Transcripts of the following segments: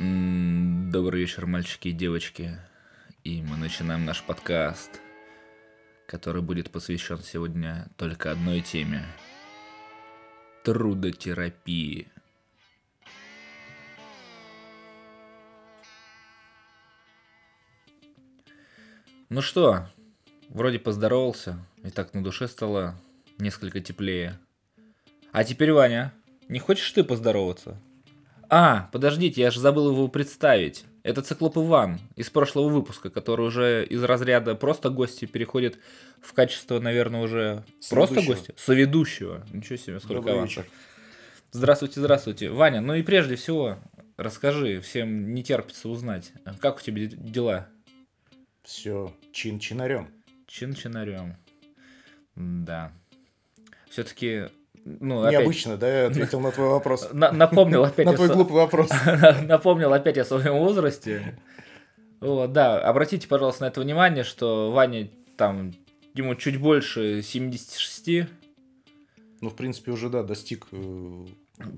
Добрый вечер, мальчики и девочки. И мы начинаем наш подкаст, который будет посвящен сегодня только одной теме. Трудотерапии. Ну что, вроде поздоровался, и так на душе стало несколько теплее. А теперь, Ваня, не хочешь ты поздороваться? А, подождите, я же забыл его представить. Это циклоп Иван из прошлого выпуска, который уже из разряда просто гости переходит в качество, наверное, уже просто Соведущего. гостя? Соведущего. Ничего себе, сколько Добрый авансов. вечер. Здравствуйте, здравствуйте. Ваня, ну и прежде всего, расскажи, всем не терпится узнать, как у тебя де- дела? Все чин-чинарем. Чин-чинарем. Да. Все-таки, ну, опять... Необычно, да, я ответил на твой вопрос. на- напомнил опять На твой глупый вопрос. Напомнил опять о своем возрасте. Вот, да, обратите, пожалуйста, на это внимание, что Ваня там, ему чуть больше 76, Ну, в принципе, уже, да, достиг... э,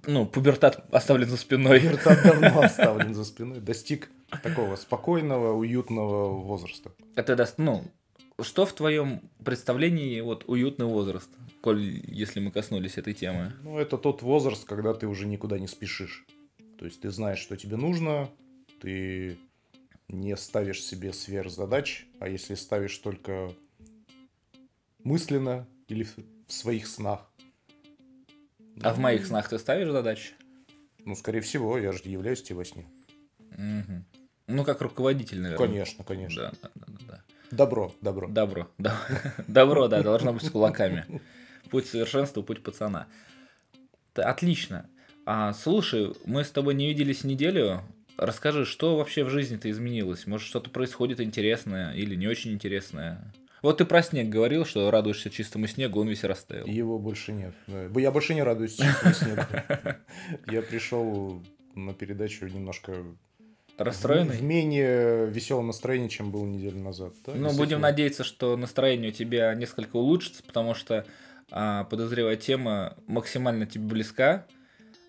ну, пубертат оставлен за спиной. Вертат давно оставлен за спиной. Достиг такого спокойного, уютного возраста. Это даст, ну, что в твоем представлении вот уютный возраст, коль если мы коснулись этой темы? Ну, это тот возраст, когда ты уже никуда не спешишь. То есть ты знаешь, что тебе нужно, ты не ставишь себе сверхзадач, а если ставишь только мысленно или в своих снах. А в моих снах ты ставишь задачи? Ну, скорее всего, я же являюсь тебе во сне. Мгм. Ну, как руководитель, наверное. Конечно, конечно. Да, да, да, да. Добро, добро. Добро. да. Добро, да, должно быть с кулаками. Путь совершенства, путь пацана. Отлично. А, слушай, мы с тобой не виделись неделю. Расскажи, что вообще в жизни-то изменилось? Может, что-то происходит интересное или не очень интересное? Вот ты про снег говорил, что радуешься чистому снегу, он весь растаял. Его больше нет. Да. Я больше не радуюсь чистому снегу. Я пришел на передачу немножко в Расстроенный? менее веселом настроении, чем был неделю назад. Да, Ну, будем надеяться, что настроение у тебя несколько улучшится, потому что, а, подозреваю, тема максимально тебе близка.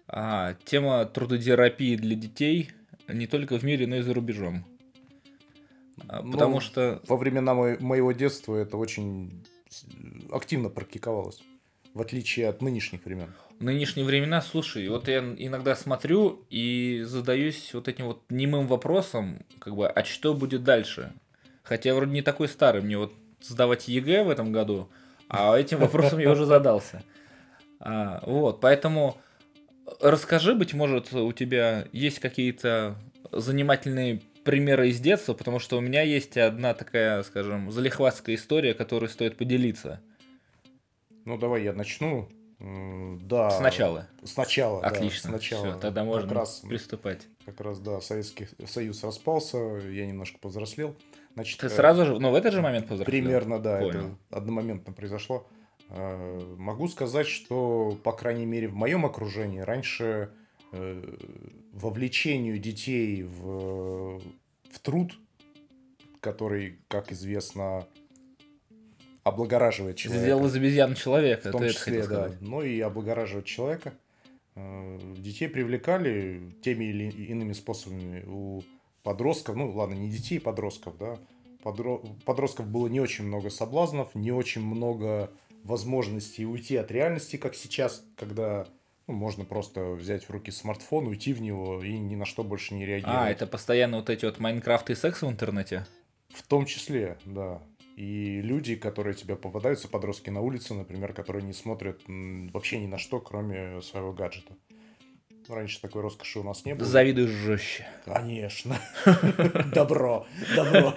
А, тема трудотерапии для детей не только в мире, но и за рубежом. А, Ну, потому что, Во времена мо- моего детства это очень активно практиковалось. В отличие от нынешних времен. нынешние времена, слушай, вот я иногда смотрю и задаюсь вот этим вот немым вопросом, как бы, а что будет дальше? Хотя я вроде не такой старый, мне вот сдавать ЕГЭ в этом году, а этим вопросом я уже задался. А, вот, поэтому расскажи, быть может, у тебя есть какие-то занимательные примеры из детства, потому что у меня есть одна такая, скажем, залихватская история, которой стоит поделиться. Ну, давай я начну. Да. Сначала. Сначала, да, Отлично. сначала. Все, тогда можно Как раз, приступать. как раз, да, Советский Союз распался, я немножко повзрослел. Значит, Ты э, сразу же, ну, в этот же момент повзрослел? Примерно, да, Понял. это одномоментно произошло. Э, Могу сказать, что, по крайней мере, в моем окружении раньше э, вовлечению детей в, в труд, который, как известно, облагораживает человека. Сделал из обезьян человека, В том числе, да. Но и облагораживать человека. Э, Детей привлекали теми или иными способами. У подростков, ну ладно, не детей, подростков, да. Подро- Подростков было не очень много соблазнов, не очень много возможностей уйти от реальности, как сейчас, когда ну, можно просто взять в руки смартфон, уйти в него и ни на что больше не реагировать. А, это постоянно вот эти вот Майнкрафт и секс в интернете? В том числе, да. И люди, которые тебе попадаются, подростки на улице, например, которые не смотрят вообще ни на что, кроме своего гаджета. Раньше такой роскоши у нас не было. Завидуешь жестче. Конечно. Добро, добро.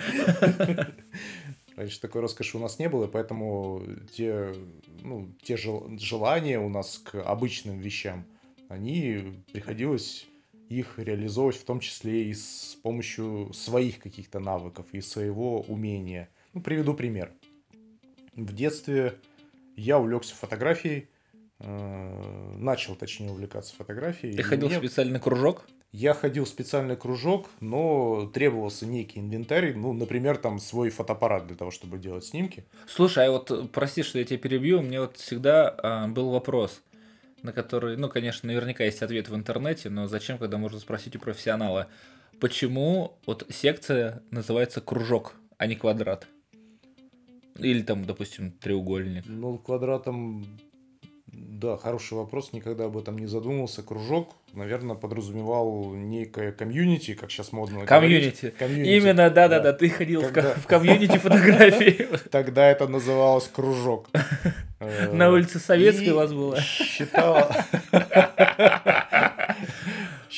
Раньше такой роскоши у нас не было, поэтому те, ну, те жел- желания у нас к обычным вещам, они приходилось их реализовывать в том числе и с помощью своих каких-то навыков и своего умения. Ну, приведу пример. В детстве я увлекся фотографией, э, начал, точнее, увлекаться фотографией. Ты ходил в мне- специальный кружок? я ходил в специальный кружок, но требовался некий инвентарь, ну, например, там свой фотоаппарат для того, чтобы делать снимки. Слушай, а вот э, прости, что я тебя перебью, меня вот всегда а, был вопрос. на который, ну, конечно, наверняка есть ответ в интернете, но зачем, когда можно спросить у профессионала, почему вот секция называется кружок, а не квадрат? Или там, допустим, треугольник. Ну, квадратом да, хороший вопрос, никогда об этом не задумывался. Кружок, наверное, подразумевал некое комьюнити, как сейчас модно комьюнити. комьюнити. Именно, да-да-да, ты ходил Когда... в комьюнити фотографии. Тогда это называлось кружок. На улице Советской у вас было. Считал...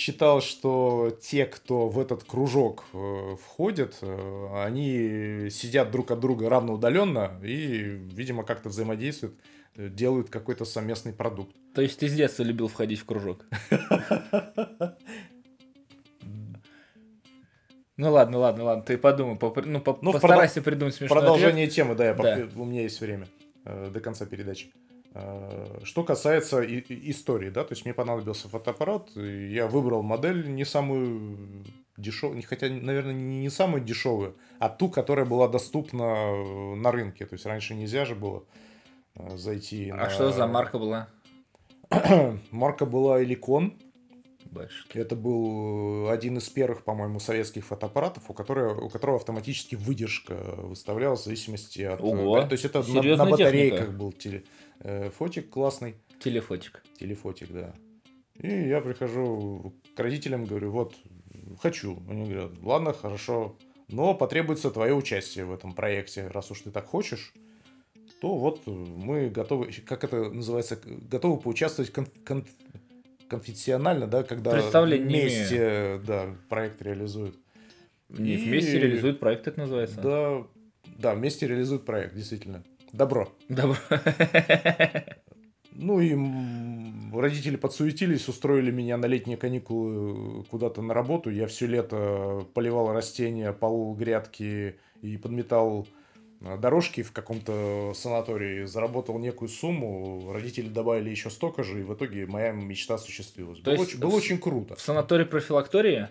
считал, что те, кто в этот кружок э, входит, э, они сидят друг от друга равноудаленно и, видимо, как-то взаимодействуют делают какой-то совместный продукт. То есть ты с детства любил входить в кружок? Ну ладно, ладно, ладно, ты подумай, поп... ну, по... ну постарайся придумать смешной Продолжение ответ. темы, да, я да. У меня есть время э, до конца передачи. Э, что касается истории, да, то есть мне понадобился фотоаппарат, я выбрал модель не самую дешевую, хотя, наверное, не, самую дешевую, а ту, которая была доступна на рынке, то есть раньше нельзя же было. Э, зайти. А на... что за марка была? марка была Эликон. Больше. Это был один из первых, по-моему, советских фотоаппаратов, у которого, у которого автоматически выдержка выставлялась в зависимости от... Ого, то есть это на, на батарейках техника. был теле, э, фотик классный. Телефотик. Телефотик, да. И я прихожу к родителям, говорю, вот, хочу. Они говорят, ладно, хорошо, но потребуется твое участие в этом проекте, раз уж ты так хочешь то вот э, мы готовы, как это называется, готовы поучаствовать кон, кон, конфессионально, да, когда вместе да, проект реализуют. Не, И... вместе реализуют проект, это называется. Да, да, вместе реализуют проект, действительно. Добро. Добро. Ну и родители подсуетились, устроили меня на летние каникулы куда-то на работу. Я все лето поливал растения, полол грядки и подметал Э, дорожки в каком-то санатории, заработал некую сумму, родители добавили еще столько же, и в итоге моя мечта осуществилась. То было есть очень, было очень круто. В санатории профилактории?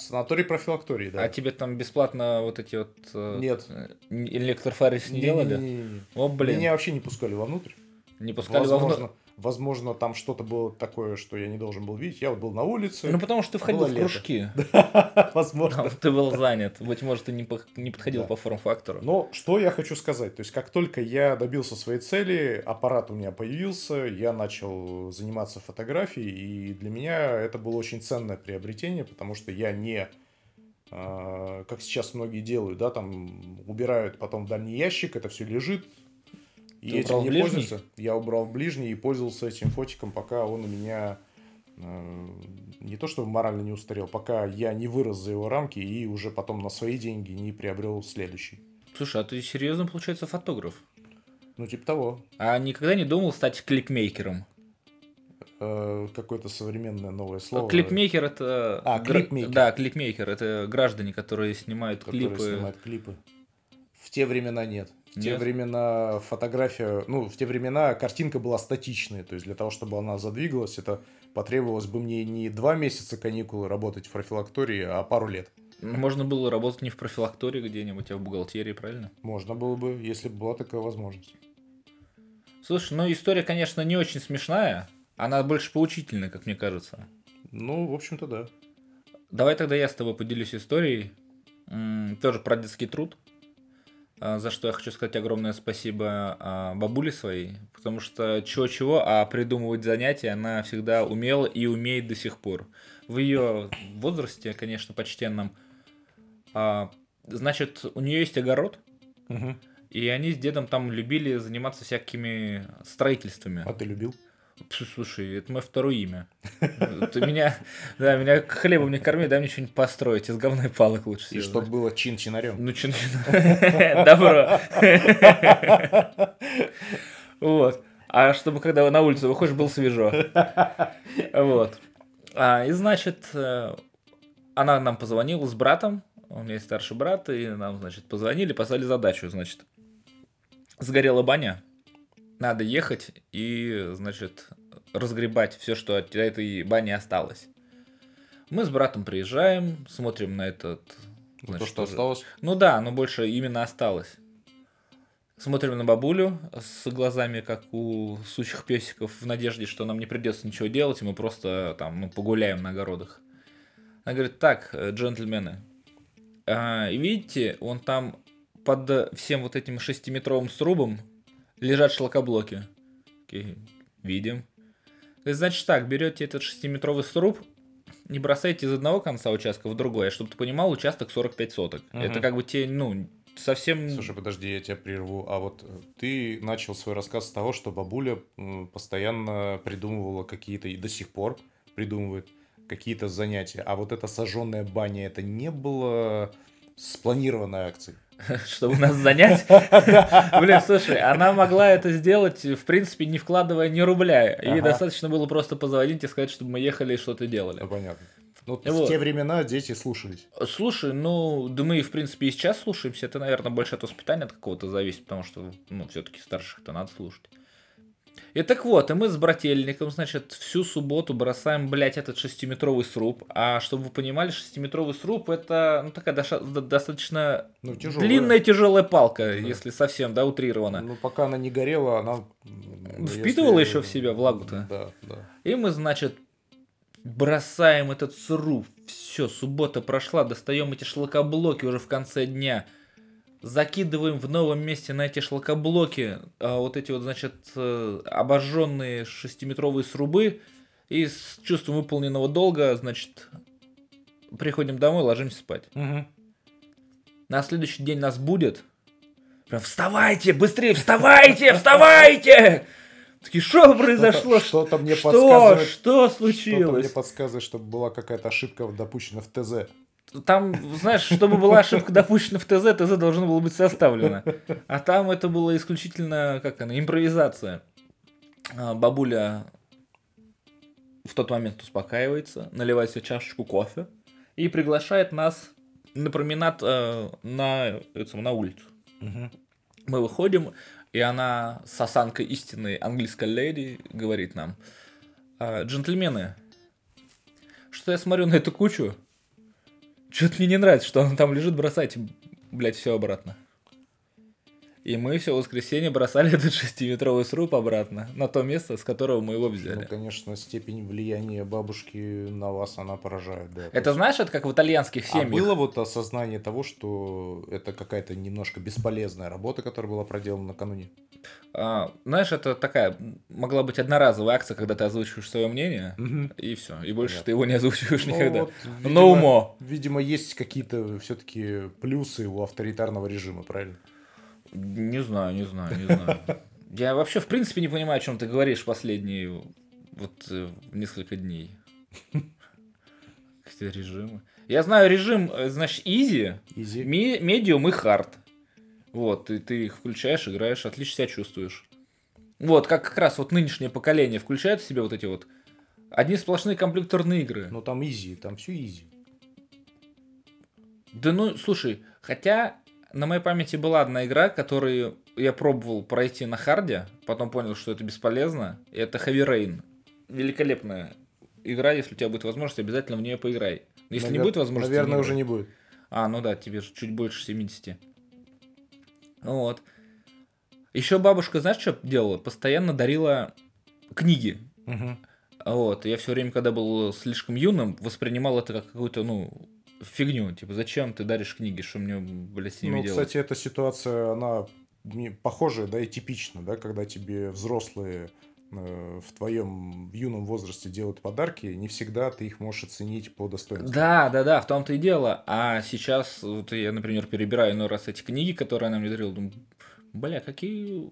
Санаторий профилактории, да. А тебе там бесплатно вот эти вот... Э, Нет. Электрофарис не, не делали? Не, не, не. О, блин. Меня вообще не пускали вовнутрь. Не пускали Возможно, вовнутрь? Возможно, там что-то было такое, что я не должен был видеть. Я вот был на улице. Ну, потому что ты входил в кружки. Возможно. Ты был занят. Быть может, ты не подходил по форм-фактору. Но что я хочу сказать. То есть, как только я добился своей цели, аппарат у меня появился, я начал заниматься фотографией, и для меня это было очень ценное приобретение, потому что я не а, как сейчас многие делают, да, там убирают потом в дальний ящик, это все лежит, и этим не ближний? пользуется. Я убрал в ближний и пользовался этим фотиком, пока он у меня э, не то что морально не устарел, пока я не вырос за его рамки и уже потом на свои деньги не приобрел следующий. Слушай, а ты серьезно, получается, фотограф? Ну, типа того. А никогда не думал стать клипмейкером? Э, какое-то современное новое слово. Клипмейкер это... А, клипмейкер. Да, клипмейкер. Это граждане, которые снимают которые клипы. снимают клипы. В те времена нет. В те времена фотография, ну, в те времена картинка была статичной, то есть для того, чтобы она задвигалась, это потребовалось бы мне не два месяца каникулы работать в профилактории, а пару лет. Можно было работать не в профилактории где-нибудь, а в бухгалтерии, правильно? Можно было бы, если бы была такая возможность. Слушай, ну история, конечно, не очень смешная, она больше поучительная, как мне кажется. Ну, в общем-то, да. Давай тогда я с тобой поделюсь историей, тоже про детский труд. А, за что я хочу сказать огромное спасибо а, бабуле своей, потому что чего-чего, а придумывать занятия она всегда умела и умеет до сих пор. В ее возрасте, конечно, почтенном, а, значит, у нее есть огород, угу. и они с дедом там любили заниматься всякими строительствами. А ты любил? Слушай, это мое второе имя. Ты меня, да, меня хлебом не корми, дай мне что-нибудь построить из говной палок лучше. И чтобы было чин-чинарем. Ну, чин Добро. Вот. А чтобы когда на улицу выходишь, было свежо. Вот. А, и значит, э, она нам позвонила с братом, у меня есть старший брат, и нам, значит, позвонили, послали задачу, значит, сгорела баня, надо ехать и, значит, разгребать все, что от этой бани осталось. Мы с братом приезжаем, смотрим на этот... Значит, То, что осталось? Ну да, но больше именно осталось. Смотрим на бабулю с глазами, как у сучих песиков, в надежде, что нам не придется ничего делать, и мы просто там ну, погуляем на огородах. Она говорит, так, э, джентльмены, а, видите, он там под всем вот этим шестиметровым срубом лежат шлакоблоки. Окей, видим. Значит так, берете этот шестиметровый сруб, не бросайте из одного конца участка в другой, а чтобы ты понимал, участок 45 соток. Угу. Это как бы те, ну, совсем... Слушай, подожди, я тебя прерву. А вот э, ты начал свой рассказ с того, что бабуля постоянно придумывала какие-то, и до сих пор придумывает какие-то занятия. А вот эта сожженная баня, это не было спланированной акцией? Чтобы нас занять? Блин, слушай, она могла это сделать, в принципе, не вкладывая ни рубля. Ей достаточно было просто позвонить и сказать, чтобы мы ехали и что-то делали. Ну, понятно. Ну, вот. в те времена дети слушались. Слушай, ну, да мы, в принципе, и сейчас слушаемся. Это, наверное, больше от воспитания от какого-то зависит, потому что, ну, все-таки старших-то надо слушать. И так вот, и мы с брательником, значит, всю субботу бросаем, блядь, этот шестиметровый сруб. А чтобы вы понимали, шестиметровый сруб это, ну, такая достаточно ну, тяжелая. длинная тяжелая палка, да. если совсем, да, утрирована. Ну, пока она не горела, она... Впитывала если... еще в себя влагу-то. Да, да. И мы, значит, бросаем этот сруб. Все, суббота прошла, достаем эти шлакоблоки уже в конце дня. Закидываем в новом месте на эти шлакоблоки а, вот эти вот, значит, э, обожженные шестиметровые срубы. И с чувством выполненного долга, значит, приходим домой, ложимся спать. Угу. На следующий день нас будет. Прям вставайте, быстрее, вставайте, вставайте! Такие, что произошло? Что-то мне что? подсказывает. Что случилось? Что-то мне подсказывает, чтобы была какая-то ошибка допущена в ТЗ. Там, знаешь, чтобы была ошибка допущена в ТЗ, ТЗ должно было быть составлено. А там это было исключительно, как она, импровизация. А, бабуля в тот момент успокаивается, наливает себе чашечку кофе и приглашает нас на променад э, на, на улицу. Угу. Мы выходим, и она с осанкой истинной английской леди говорит нам, «А, джентльмены, что я смотрю на эту кучу, что-то мне не нравится, что она там лежит, бросайте, блядь, все обратно. И мы все воскресенье бросали этот шестиметровый сруб обратно на то место, с которого мы его взяли. Ну, конечно, степень влияния бабушки на вас, она поражает, да. Это знаешь, это как в итальянских а семьях. А было вот осознание того, что это какая-то немножко бесполезная работа, которая была проделана накануне? А, знаешь, это такая, могла быть одноразовая акция, когда ты озвучиваешь свое мнение, угу. и все. И больше Понятно. ты его не озвучиваешь ну, никогда. Вот, видимо, Но умо. Видимо, есть какие-то все-таки плюсы у авторитарного режима, правильно? Не знаю, не знаю, не знаю. Я вообще, в принципе, не понимаю, о чем ты говоришь последние вот э, несколько дней. Какие режимы. Я знаю режим, э, значит, easy, easy. medium и hard. Вот, и ты их включаешь, играешь, отлично себя чувствуешь. Вот, как как раз вот нынешнее поколение включает в себя вот эти вот одни сплошные компьютерные игры. Ну там easy, там все easy. Да ну, слушай, хотя на моей памяти была одна игра, которую я пробовал пройти на харде, потом понял, что это бесполезно. И это Heavy Rain. Великолепная игра, если у тебя будет возможность, обязательно в нее поиграй. Если Навер... не будет возможности... Наверное, не уже не будет. А, ну да, тебе же чуть больше 70. Вот. Еще бабушка, знаешь, что делала? Постоянно дарила книги. Угу. Вот. Я все время, когда был слишком юным, воспринимал это как какую-то, ну, фигню. Типа, зачем ты даришь книги, что мне, блядь, с ними ну, делать? кстати, эта ситуация, она похожая, да, и типична, да, когда тебе взрослые э, в твоем юном возрасте делают подарки, не всегда ты их можешь оценить по достоинству. Да, да, да, в том-то и дело. А сейчас, вот я, например, перебираю иной раз эти книги, которые она мне дарила, думаю, бля, какие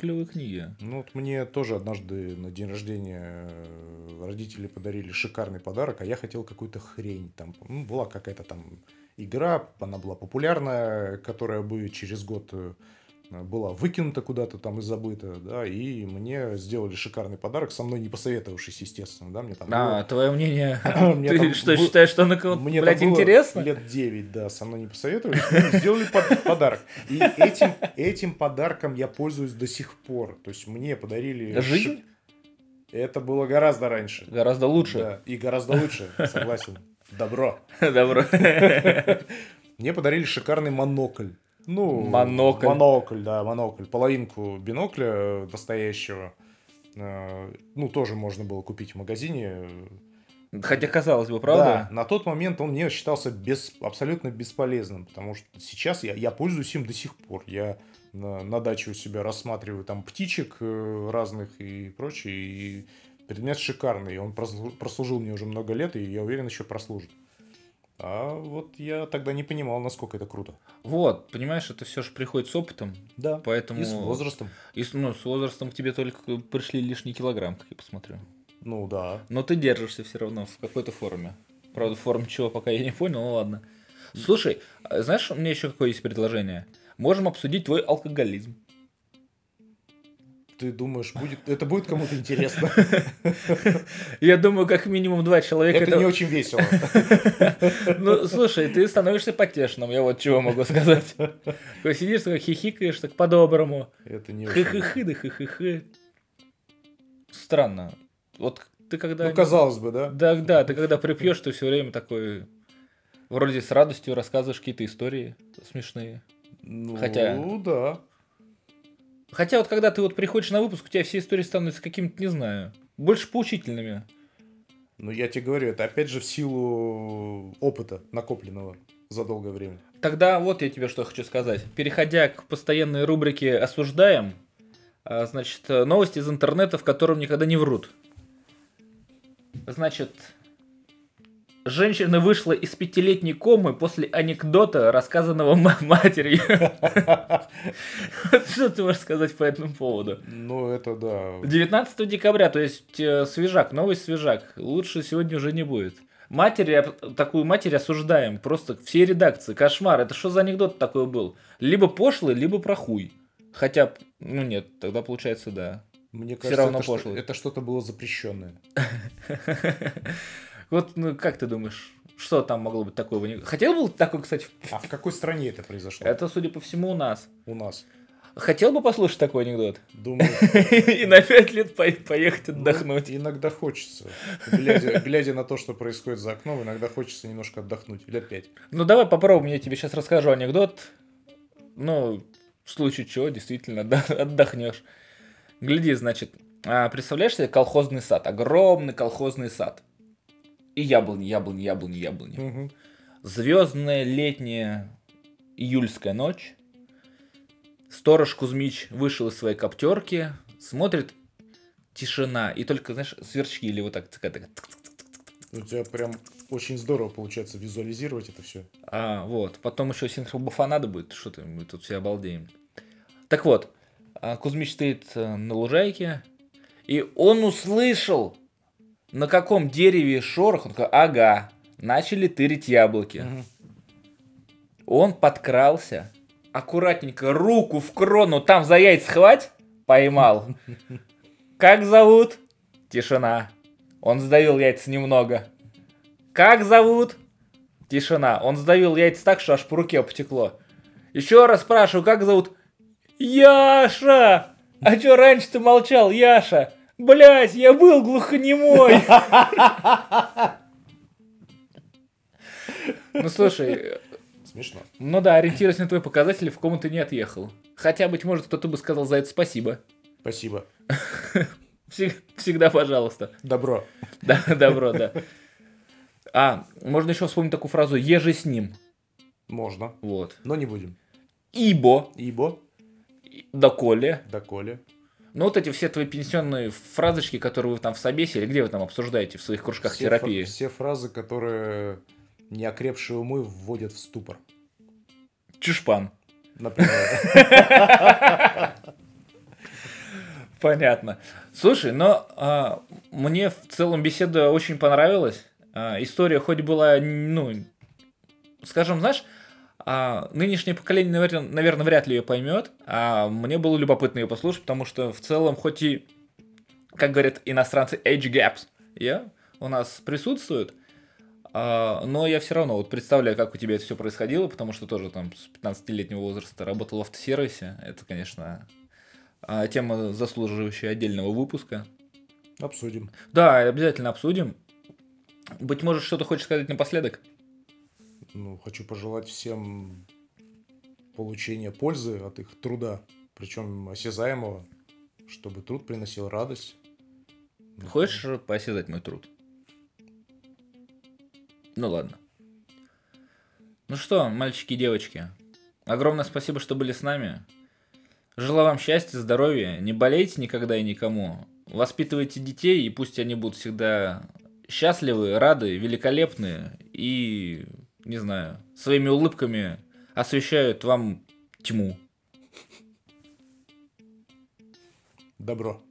клевые книги. Ну, вот мне тоже однажды на день рождения э, родители подарили шикарный подарок, а я хотел какую-то хрень. Там ну, была какая-то там игра, она была популярная, которая бы через год э, была выкинута куда-то там и забыта, да, и мне сделали шикарный подарок, со мной не посоветовавшись, естественно, да, мне там... А, было... твое мнение, ты что, считаешь, что на кого-то, мне блядь, интересно? лет 9, да, со мной не посоветовались, сделали подарок. И этим, этим подарком я пользуюсь до сих пор, то есть мне подарили... Жизнь? Это было гораздо раньше. Гораздо лучше. Да, и гораздо лучше, согласен. Добро. Добро. Мне подарили шикарный монокль Ну, Монокль. Монокль, да, монокль. Половинку бинокля настоящего. э, Ну, тоже можно было купить в магазине. Хотя казалось бы, Да, правда? на тот момент он мне считался без, абсолютно бесполезным, потому что сейчас я, я пользуюсь им до сих пор. Я на, на даче у себя рассматриваю там птичек э, разных и прочее, и предмет шикарный. Он прослу- прослужил мне уже много лет, и я уверен, еще прослужит. А вот я тогда не понимал, насколько это круто. Вот, понимаешь, это все же приходит с опытом, Да. поэтому... И с возрастом. И с, ну, с возрастом к тебе только пришли лишний килограмм, как я посмотрю. Ну да. Но ты держишься все равно в какой-то форме. Правда, форм чего пока я не понял, ну ладно. Слушай, а знаешь, у меня еще какое есть предложение? Можем обсудить твой алкоголизм. Ты думаешь, будет, это будет кому-то интересно? Я думаю, как минимум два человека... Это не очень весело. Ну, слушай, ты становишься потешным, я вот чего могу сказать. Сидишь, такой хихикаешь, так по-доброму. Это не. Хы-хы-хы, да хы-хы-хы. Странно. Вот ты когда... Ну, казалось бы, да? Да, да, ты когда припьешь, ты все время такой... Вроде с радостью рассказываешь какие-то истории смешные. Ну, Хотя- да. Хотя вот когда ты вот приходишь на выпуск, у тебя все истории становятся какими-то, не знаю, больше поучительными. Ну, я тебе говорю, это опять же в силу опыта, накопленного за долгое время. Тогда вот я тебе что хочу сказать. Переходя к постоянной рубрике «Осуждаем», а, значит, э, новости из интернета, в котором никогда не врут. Значит, женщина вышла из пятилетней комы после анекдота, рассказанного ма- матерью. Что ты можешь сказать по этому поводу? Ну, это да. 19 декабря, то есть э, свежак, новость свежак. Лучше сегодня уже не будет. Матери, такую матерь осуждаем. Просто все редакции. Кошмар. Это что за анекдот такой был? Либо пошлый, либо про хуй. Хотя, ну нет, тогда получается да. Мне кажется, равно это, пошло. это что-то было запрещенное. Вот, ну как ты думаешь, что там могло быть такое? Хотел бы такой, кстати, А в какой стране это произошло? это, судя по всему, у нас. У нас. Хотел бы послушать такой анекдот? Думаю, И на пять лет по- поехать отдохнуть. ну, иногда хочется. Глядя, глядя на то, что происходит за окном, иногда хочется немножко отдохнуть. Лет пять. Ну давай попробуем, я тебе сейчас расскажу анекдот. Ну, в случае чего, действительно, отдохнешь. Гляди, значит, а, представляешь себе колхозный сад, огромный колхозный сад. И яблони, яблони, яблони, яблони. Мгм. Звездная летняя июльская ночь. Сторож Кузьмич вышел из своей коптерки, смотрит, тишина, и только, знаешь, сверчки или вот так, такая, такая, У тебя прям очень здорово получается визуализировать это все. А, вот. Потом еще синхробуфа надо будет. Что ты, мы тут все обалдеем. Так вот, а, Кузьмич стоит э, на лужайке, и он услышал, на каком дереве шорох. Он такой, ага, начали тырить яблоки. Он подкрался, аккуратненько руку в крону, там за яйца хвать, поймал. Как зовут? Тишина. Он сдавил яйца немного. Как зовут? Тишина. Он сдавил яйца так, что аж по руке потекло. Еще раз спрашиваю, как зовут? Яша! А чё раньше ты молчал, Яша? Блять, я был глухонемой. Ну слушай, Смешно. ну да, ориентируясь на твои показатели, в кому ты не отъехал. Хотя, быть может, кто-то бы сказал за это спасибо. Спасибо. Всег- Всегда пожалуйста. Добро. Да, добро, да. А, можно еще вспомнить такую фразу «еже с ним». Можно. Вот. Но не будем. Ибо, Ибо, доколе. доколе. Ну, вот эти все твои пенсионные фразочки, которые вы там в собесе, или где вы там обсуждаете в своих кружках Все терапии. фра- все фразы, которые неокрепшие умы вводят в ступор. Чушпан. Например. Понятно. Слушай, но а, мне в целом беседа очень понравилась. А, история хоть была, ну, скажем, знаешь, а, нынешнее поколение, наверное, наверное, вряд ли ее поймет, а мне было любопытно ее послушать, потому что в целом, хоть и, как говорят иностранцы, age gaps, yeah, у нас присутствуют, а, но я все равно вот представляю, как у тебя это все происходило, потому что тоже там с 15-летнего возраста работал в автосервисе. Это, конечно, а, тема, заслуживающая отдельного выпуска. Обсудим. Да, обязательно обсудим. Быть может, что-то хочешь сказать напоследок? Ну, хочу пожелать всем получения пользы от их труда, причем осязаемого, чтобы труд приносил радость. Хочешь поосязать мой труд? Ну ладно. Ну что, мальчики и девочки, огромное спасибо, что были с нами. Желаю вам счастья, здоровья, не болейте никогда и никому. Воспитывайте детей, и пусть они будут всегда счастливы, рады, великолепны и, не знаю, своими улыбками освещают вам тьму. Добро.